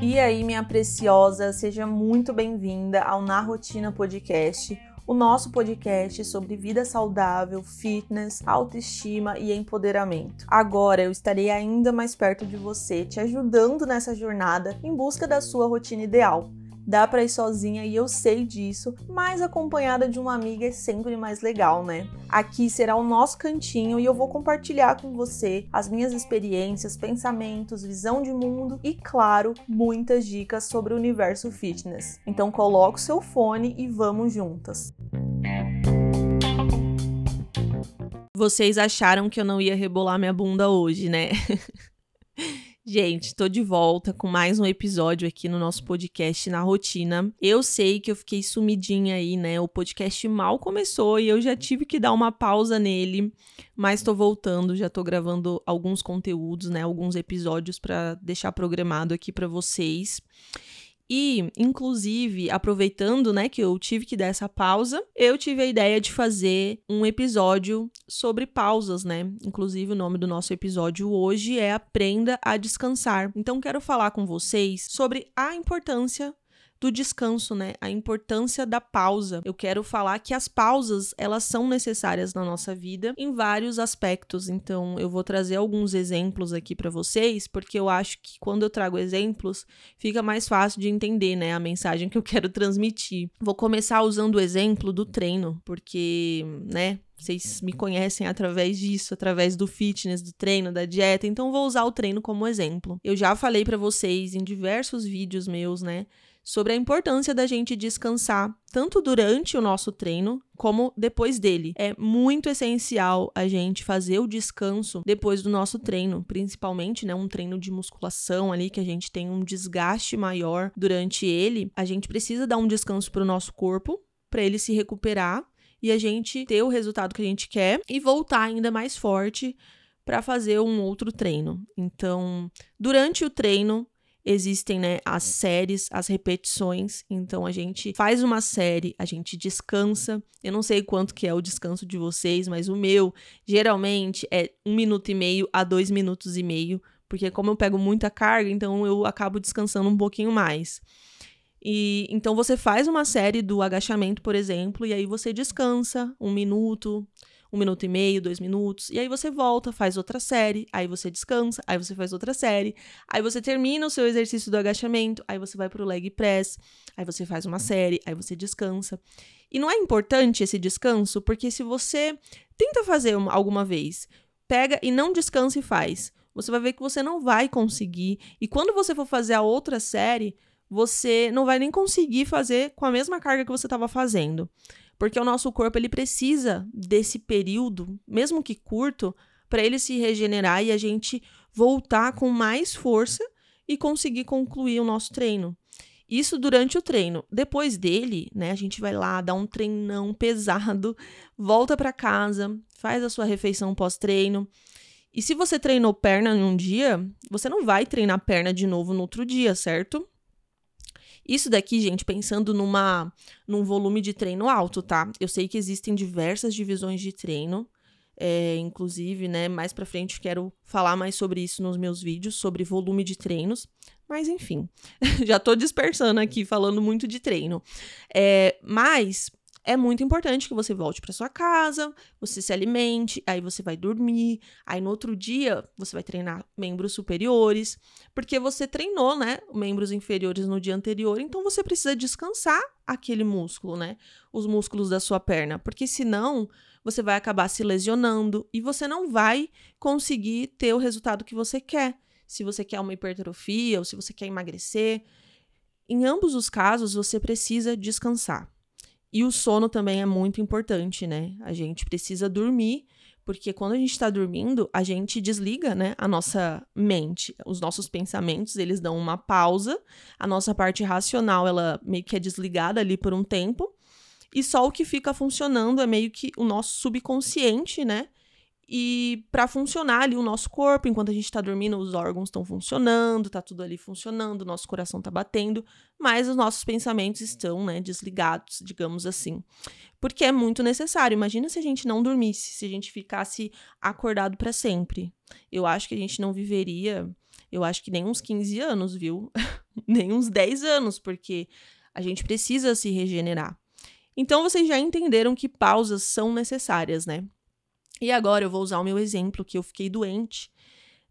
E aí, minha preciosa, seja muito bem-vinda ao Na Rotina Podcast, o nosso podcast sobre vida saudável, fitness, autoestima e empoderamento. Agora eu estarei ainda mais perto de você, te ajudando nessa jornada em busca da sua rotina ideal. Dá para ir sozinha e eu sei disso, mas acompanhada de uma amiga é sempre mais legal, né? Aqui será o nosso cantinho e eu vou compartilhar com você as minhas experiências, pensamentos, visão de mundo e, claro, muitas dicas sobre o universo fitness. Então coloque o seu fone e vamos juntas. Vocês acharam que eu não ia rebolar minha bunda hoje, né? Gente, tô de volta com mais um episódio aqui no nosso podcast na rotina. Eu sei que eu fiquei sumidinha aí, né? O podcast mal começou e eu já tive que dar uma pausa nele, mas tô voltando, já tô gravando alguns conteúdos, né? Alguns episódios para deixar programado aqui para vocês. E, inclusive, aproveitando, né, que eu tive que dar essa pausa, eu tive a ideia de fazer um episódio sobre pausas, né? Inclusive, o nome do nosso episódio hoje é Aprenda a Descansar. Então, quero falar com vocês sobre a importância do descanso, né? A importância da pausa. Eu quero falar que as pausas, elas são necessárias na nossa vida em vários aspectos. Então, eu vou trazer alguns exemplos aqui para vocês, porque eu acho que quando eu trago exemplos, fica mais fácil de entender, né, a mensagem que eu quero transmitir. Vou começar usando o exemplo do treino, porque, né, vocês me conhecem através disso, através do fitness, do treino, da dieta, então vou usar o treino como exemplo. Eu já falei para vocês em diversos vídeos meus, né, sobre a importância da gente descansar tanto durante o nosso treino como depois dele. É muito essencial a gente fazer o descanso depois do nosso treino, principalmente, né, um treino de musculação ali que a gente tem um desgaste maior durante ele. A gente precisa dar um descanso para o nosso corpo para ele se recuperar e a gente ter o resultado que a gente quer e voltar ainda mais forte para fazer um outro treino. Então, durante o treino, existem, né, as séries, as repetições. Então a gente faz uma série, a gente descansa. Eu não sei quanto que é o descanso de vocês, mas o meu geralmente é um minuto e meio a dois minutos e meio, porque como eu pego muita carga, então eu acabo descansando um pouquinho mais. E então você faz uma série do agachamento, por exemplo, e aí você descansa um minuto, um minuto e meio, dois minutos, e aí você volta, faz outra série, aí você descansa, aí você faz outra série, aí você termina o seu exercício do agachamento, aí você vai para o leg press, aí você faz uma série, aí você descansa. E não é importante esse descanso, porque se você tenta fazer uma, alguma vez, pega e não descansa e faz, você vai ver que você não vai conseguir, e quando você for fazer a outra série, você não vai nem conseguir fazer com a mesma carga que você estava fazendo porque o nosso corpo ele precisa desse período, mesmo que curto, para ele se regenerar e a gente voltar com mais força e conseguir concluir o nosso treino. Isso durante o treino. Depois dele, né, a gente vai lá, dá um treinão pesado, volta para casa, faz a sua refeição pós-treino. E se você treinou perna num dia, você não vai treinar perna de novo no outro dia, certo? Isso daqui, gente, pensando numa num volume de treino alto, tá? Eu sei que existem diversas divisões de treino, é, inclusive, né, mais para frente quero falar mais sobre isso nos meus vídeos, sobre volume de treinos. Mas enfim, já tô dispersando aqui, falando muito de treino. É, mas é muito importante que você volte para sua casa, você se alimente, aí você vai dormir, aí no outro dia você vai treinar membros superiores, porque você treinou, né, membros inferiores no dia anterior, então você precisa descansar aquele músculo, né, os músculos da sua perna, porque senão você vai acabar se lesionando e você não vai conseguir ter o resultado que você quer. Se você quer uma hipertrofia ou se você quer emagrecer, em ambos os casos você precisa descansar. E o sono também é muito importante, né? A gente precisa dormir, porque quando a gente está dormindo, a gente desliga, né, a nossa mente, os nossos pensamentos, eles dão uma pausa, a nossa parte racional, ela meio que é desligada ali por um tempo, e só o que fica funcionando é meio que o nosso subconsciente, né? E para funcionar ali o nosso corpo, enquanto a gente está dormindo, os órgãos estão funcionando, tá tudo ali funcionando, nosso coração tá batendo, mas os nossos pensamentos estão, né, desligados, digamos assim. Porque é muito necessário. Imagina se a gente não dormisse, se a gente ficasse acordado para sempre. Eu acho que a gente não viveria, eu acho que nem uns 15 anos, viu? nem uns 10 anos, porque a gente precisa se regenerar. Então vocês já entenderam que pausas são necessárias, né? E agora eu vou usar o meu exemplo, que eu fiquei doente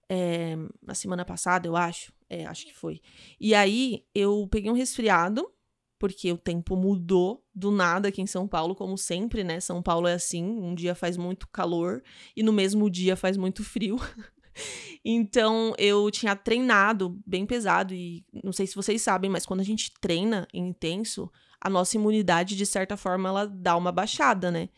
é, na semana passada, eu acho. É, acho que foi. E aí eu peguei um resfriado, porque o tempo mudou do nada aqui em São Paulo, como sempre, né? São Paulo é assim: um dia faz muito calor e no mesmo dia faz muito frio. então eu tinha treinado bem pesado e não sei se vocês sabem, mas quando a gente treina intenso, a nossa imunidade, de certa forma, ela dá uma baixada, né?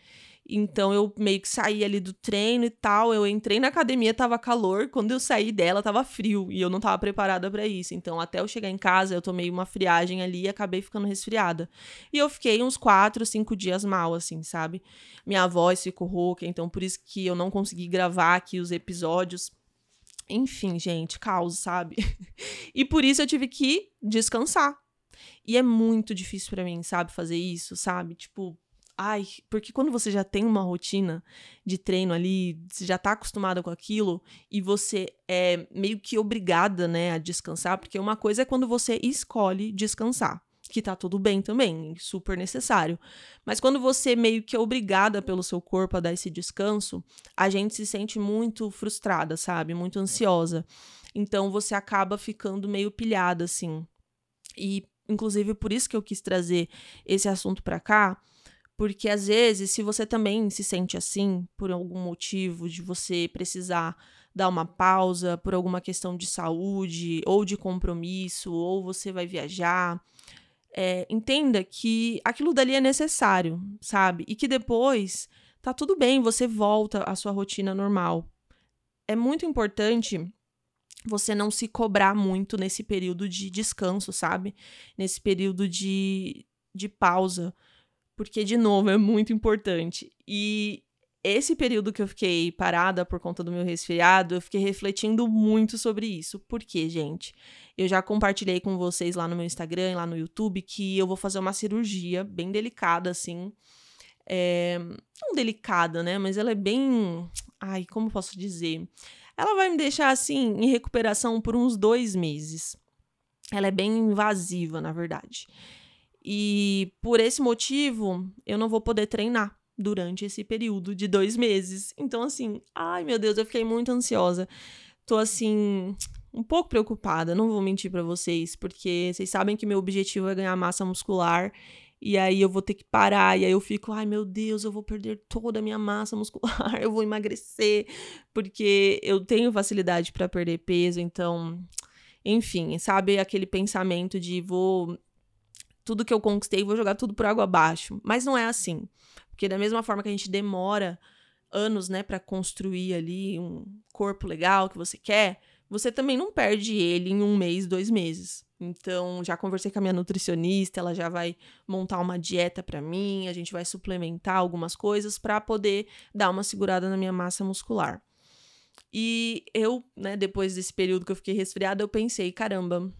Então eu meio que saí ali do treino e tal. Eu entrei na academia, tava calor. Quando eu saí dela, tava frio. E eu não tava preparada para isso. Então, até eu chegar em casa, eu tomei uma friagem ali e acabei ficando resfriada. E eu fiquei uns quatro, cinco dias mal, assim, sabe? Minha voz ficou rouca, então por isso que eu não consegui gravar aqui os episódios. Enfim, gente, caos, sabe? e por isso eu tive que descansar. E é muito difícil para mim, sabe, fazer isso, sabe? Tipo, Ai, porque quando você já tem uma rotina de treino ali, você já tá acostumada com aquilo e você é meio que obrigada, né, a descansar, porque uma coisa é quando você escolhe descansar, que tá tudo bem também, super necessário. Mas quando você meio que é obrigada pelo seu corpo a dar esse descanso, a gente se sente muito frustrada, sabe? Muito ansiosa. Então você acaba ficando meio pilhada assim. E inclusive por isso que eu quis trazer esse assunto para cá, porque às vezes, se você também se sente assim, por algum motivo, de você precisar dar uma pausa por alguma questão de saúde ou de compromisso, ou você vai viajar, é, entenda que aquilo dali é necessário, sabe? E que depois tá tudo bem, você volta à sua rotina normal. É muito importante você não se cobrar muito nesse período de descanso, sabe? Nesse período de, de pausa porque, de novo, é muito importante. E esse período que eu fiquei parada por conta do meu resfriado, eu fiquei refletindo muito sobre isso. Por quê, gente? Eu já compartilhei com vocês lá no meu Instagram e lá no YouTube que eu vou fazer uma cirurgia bem delicada, assim. É... Não delicada, né? Mas ela é bem. Ai, como posso dizer? Ela vai me deixar, assim, em recuperação por uns dois meses. Ela é bem invasiva, na verdade. E por esse motivo, eu não vou poder treinar durante esse período de dois meses. Então, assim, ai meu Deus, eu fiquei muito ansiosa. Tô assim, um pouco preocupada, não vou mentir para vocês, porque vocês sabem que meu objetivo é ganhar massa muscular. E aí eu vou ter que parar, e aí eu fico, ai meu Deus, eu vou perder toda a minha massa muscular, eu vou emagrecer, porque eu tenho facilidade para perder peso, então, enfim, sabe aquele pensamento de vou tudo que eu conquistei, vou jogar tudo por água abaixo. Mas não é assim. Porque da mesma forma que a gente demora anos, né, para construir ali um corpo legal que você quer, você também não perde ele em um mês, dois meses. Então, já conversei com a minha nutricionista, ela já vai montar uma dieta para mim, a gente vai suplementar algumas coisas para poder dar uma segurada na minha massa muscular. E eu, né, depois desse período que eu fiquei resfriada, eu pensei, caramba,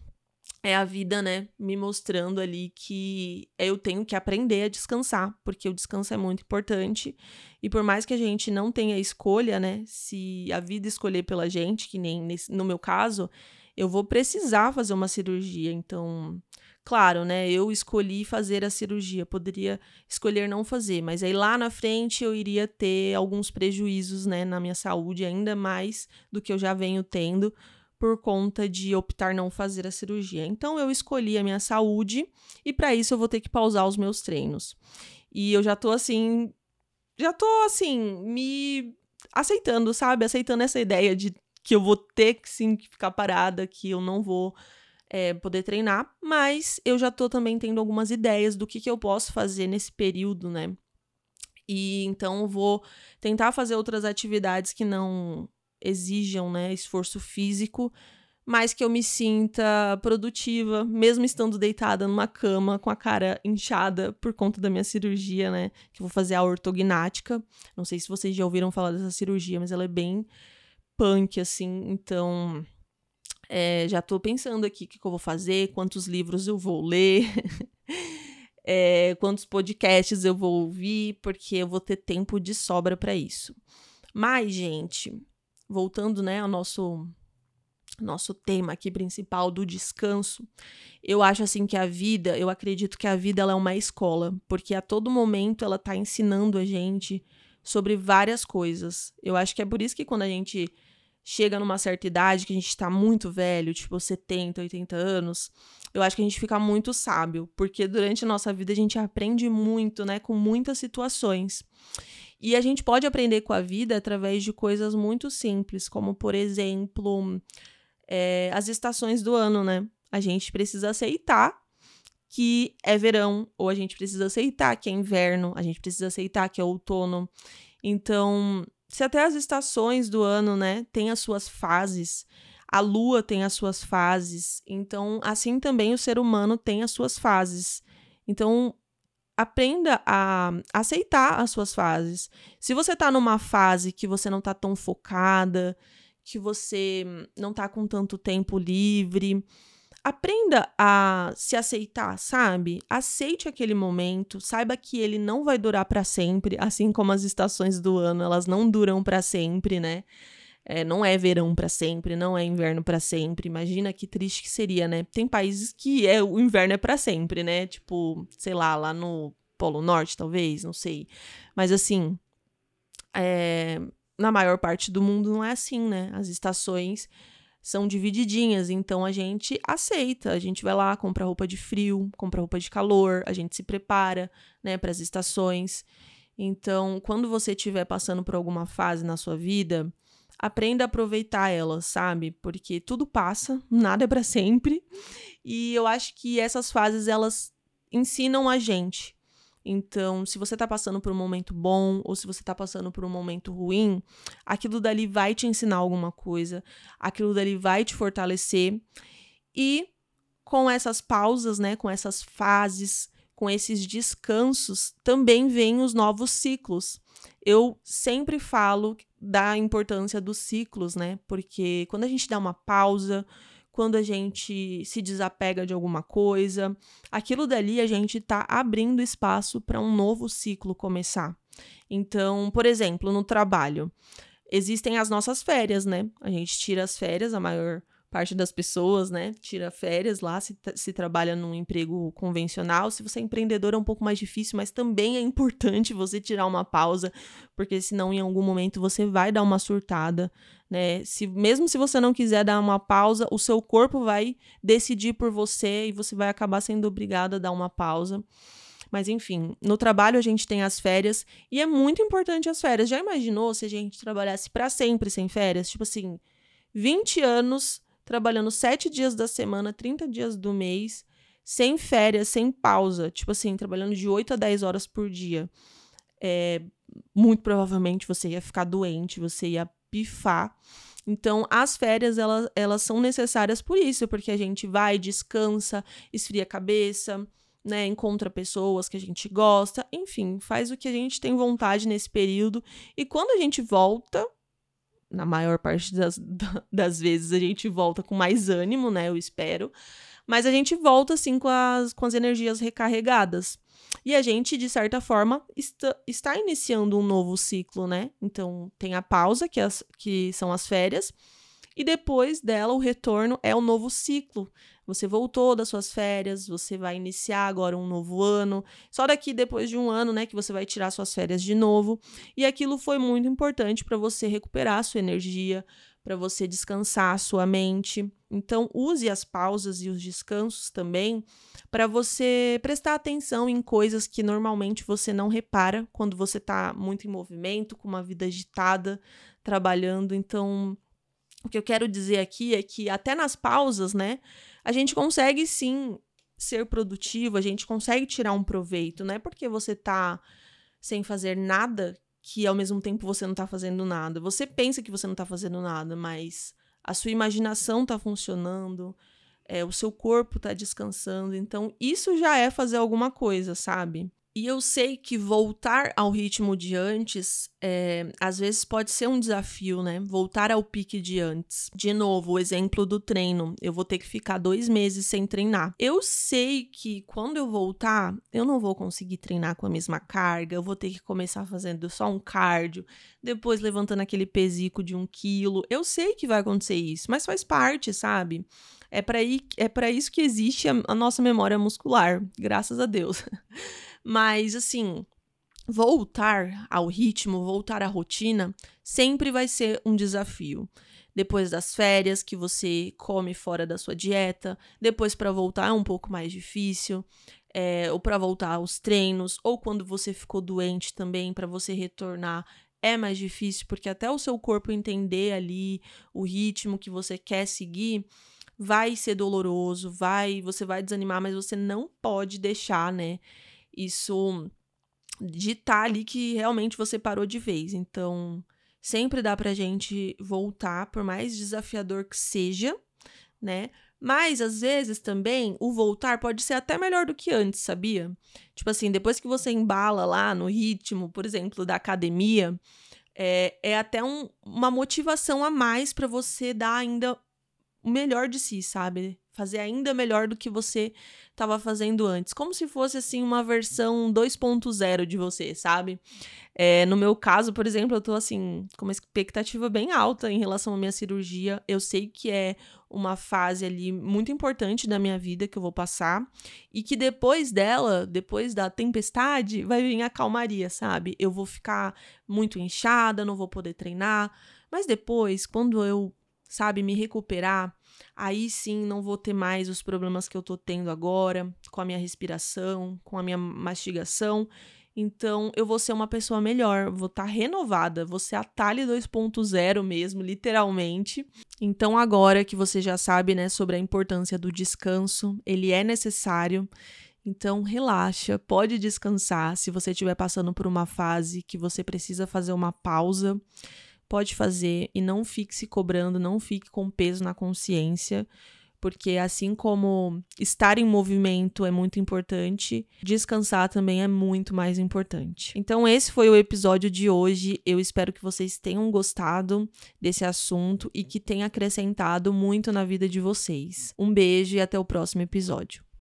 é a vida, né, me mostrando ali que eu tenho que aprender a descansar, porque o descanso é muito importante. E por mais que a gente não tenha escolha, né, se a vida escolher pela gente, que nem nesse, no meu caso, eu vou precisar fazer uma cirurgia. Então, claro, né, eu escolhi fazer a cirurgia, poderia escolher não fazer, mas aí lá na frente eu iria ter alguns prejuízos, né, na minha saúde, ainda mais do que eu já venho tendo por conta de optar não fazer a cirurgia. Então eu escolhi a minha saúde e para isso eu vou ter que pausar os meus treinos. E eu já tô assim, já tô assim, me aceitando, sabe? Aceitando essa ideia de que eu vou ter que sim ficar parada, que eu não vou é, poder treinar, mas eu já tô também tendo algumas ideias do que, que eu posso fazer nesse período, né? E então vou tentar fazer outras atividades que não exijam né, esforço físico, mas que eu me sinta produtiva, mesmo estando deitada numa cama com a cara inchada por conta da minha cirurgia, né? Que eu vou fazer a ortognática. Não sei se vocês já ouviram falar dessa cirurgia, mas ela é bem punk, assim. Então, é, já tô pensando aqui o que, que eu vou fazer, quantos livros eu vou ler. é, quantos podcasts eu vou ouvir, porque eu vou ter tempo de sobra para isso. Mas, gente, voltando né, ao nosso nosso tema aqui principal do descanso, eu acho assim que a vida, eu acredito que a vida ela é uma escola, porque a todo momento ela está ensinando a gente sobre várias coisas. Eu acho que é por isso que quando a gente chega numa certa idade, que a gente está muito velho, tipo 70, 80 anos, eu acho que a gente fica muito sábio, porque durante a nossa vida a gente aprende muito, né, com muitas situações. E a gente pode aprender com a vida através de coisas muito simples, como, por exemplo, é, as estações do ano, né? A gente precisa aceitar que é verão, ou a gente precisa aceitar que é inverno, a gente precisa aceitar que é outono. Então, se até as estações do ano, né, tem as suas fases, a lua tem as suas fases, então assim também o ser humano tem as suas fases. Então, aprenda a aceitar as suas fases. Se você tá numa fase que você não tá tão focada, que você não tá com tanto tempo livre. Aprenda a se aceitar, sabe? Aceite aquele momento, saiba que ele não vai durar para sempre, assim como as estações do ano, elas não duram para sempre, né? É, não é verão para sempre, não é inverno para sempre. Imagina que triste que seria, né? Tem países que é o inverno é para sempre, né? Tipo, sei lá, lá no Polo Norte, talvez, não sei. Mas assim, é, na maior parte do mundo não é assim, né? As estações são divididinhas, então a gente aceita, a gente vai lá, compra roupa de frio, compra roupa de calor, a gente se prepara, né, para as estações. Então, quando você estiver passando por alguma fase na sua vida, aprenda a aproveitar ela, sabe? Porque tudo passa, nada é para sempre. E eu acho que essas fases elas ensinam a gente então, se você está passando por um momento bom ou se você está passando por um momento ruim, aquilo dali vai te ensinar alguma coisa, aquilo dali vai te fortalecer. E com essas pausas, né, com essas fases, com esses descansos, também vêm os novos ciclos. Eu sempre falo da importância dos ciclos, né? Porque quando a gente dá uma pausa, quando a gente se desapega de alguma coisa, aquilo dali a gente está abrindo espaço para um novo ciclo começar. Então, por exemplo, no trabalho, existem as nossas férias, né? A gente tira as férias, a maior parte das pessoas, né, tira férias lá, se, se trabalha num emprego convencional. Se você é empreendedor é um pouco mais difícil, mas também é importante você tirar uma pausa, porque senão em algum momento você vai dar uma surtada, né? Se, mesmo se você não quiser dar uma pausa, o seu corpo vai decidir por você e você vai acabar sendo obrigado a dar uma pausa. Mas enfim, no trabalho a gente tem as férias e é muito importante as férias. Já imaginou se a gente trabalhasse para sempre sem férias? Tipo assim, 20 anos trabalhando sete dias da semana, 30 dias do mês, sem férias, sem pausa. Tipo assim, trabalhando de 8 a 10 horas por dia. É, muito provavelmente você ia ficar doente, você ia pifar. Então, as férias, elas, elas são necessárias por isso, porque a gente vai, descansa, esfria a cabeça, né, encontra pessoas que a gente gosta, enfim, faz o que a gente tem vontade nesse período. E quando a gente volta, na maior parte das, das vezes a gente volta com mais ânimo, né? Eu espero. Mas a gente volta, assim, com as, com as energias recarregadas. E a gente, de certa forma, está, está iniciando um novo ciclo, né? Então, tem a pausa, que, é as, que são as férias, e depois dela, o retorno é o novo ciclo. Você voltou das suas férias, você vai iniciar agora um novo ano. Só daqui depois de um ano, né, que você vai tirar suas férias de novo. E aquilo foi muito importante para você recuperar a sua energia, para você descansar a sua mente. Então, use as pausas e os descansos também para você prestar atenção em coisas que normalmente você não repara quando você está muito em movimento, com uma vida agitada, trabalhando. Então, o que eu quero dizer aqui é que até nas pausas, né, a gente consegue sim ser produtivo, a gente consegue tirar um proveito, não é porque você tá sem fazer nada que ao mesmo tempo você não tá fazendo nada. Você pensa que você não tá fazendo nada, mas a sua imaginação está funcionando, é, o seu corpo está descansando. Então, isso já é fazer alguma coisa, sabe? E eu sei que voltar ao ritmo de antes, é, às vezes pode ser um desafio, né? Voltar ao pique de antes. De novo, o exemplo do treino. Eu vou ter que ficar dois meses sem treinar. Eu sei que quando eu voltar, eu não vou conseguir treinar com a mesma carga. Eu vou ter que começar fazendo só um cardio, depois levantando aquele pesico de um quilo. Eu sei que vai acontecer isso, mas faz parte, sabe? É para é isso que existe a, a nossa memória muscular, graças a Deus. Mas, assim, voltar ao ritmo, voltar à rotina, sempre vai ser um desafio. Depois das férias, que você come fora da sua dieta, depois para voltar é um pouco mais difícil, é, ou para voltar aos treinos, ou quando você ficou doente também, para você retornar é mais difícil, porque até o seu corpo entender ali o ritmo que você quer seguir, vai ser doloroso, vai, você vai desanimar, mas você não pode deixar, né, isso ditar ali que realmente você parou de vez. Então, sempre dá pra gente voltar, por mais desafiador que seja, né? Mas às vezes também o voltar pode ser até melhor do que antes, sabia? Tipo assim, depois que você embala lá no ritmo, por exemplo, da academia, é, é até um, uma motivação a mais para você dar ainda o melhor de si, sabe? Fazer ainda melhor do que você estava fazendo antes. Como se fosse, assim, uma versão 2.0 de você, sabe? É, no meu caso, por exemplo, eu tô, assim, com uma expectativa bem alta em relação à minha cirurgia. Eu sei que é uma fase ali muito importante da minha vida que eu vou passar. E que depois dela, depois da tempestade, vai vir a calmaria, sabe? Eu vou ficar muito inchada, não vou poder treinar. Mas depois, quando eu sabe, me recuperar, aí sim não vou ter mais os problemas que eu tô tendo agora, com a minha respiração, com a minha mastigação. Então, eu vou ser uma pessoa melhor, vou estar tá renovada, vou ser a Tali 2.0 mesmo, literalmente. Então, agora que você já sabe, né, sobre a importância do descanso, ele é necessário. Então, relaxa, pode descansar. Se você estiver passando por uma fase que você precisa fazer uma pausa, pode fazer e não fique se cobrando, não fique com peso na consciência, porque assim como estar em movimento é muito importante, descansar também é muito mais importante. Então esse foi o episódio de hoje. Eu espero que vocês tenham gostado desse assunto e que tenha acrescentado muito na vida de vocês. Um beijo e até o próximo episódio.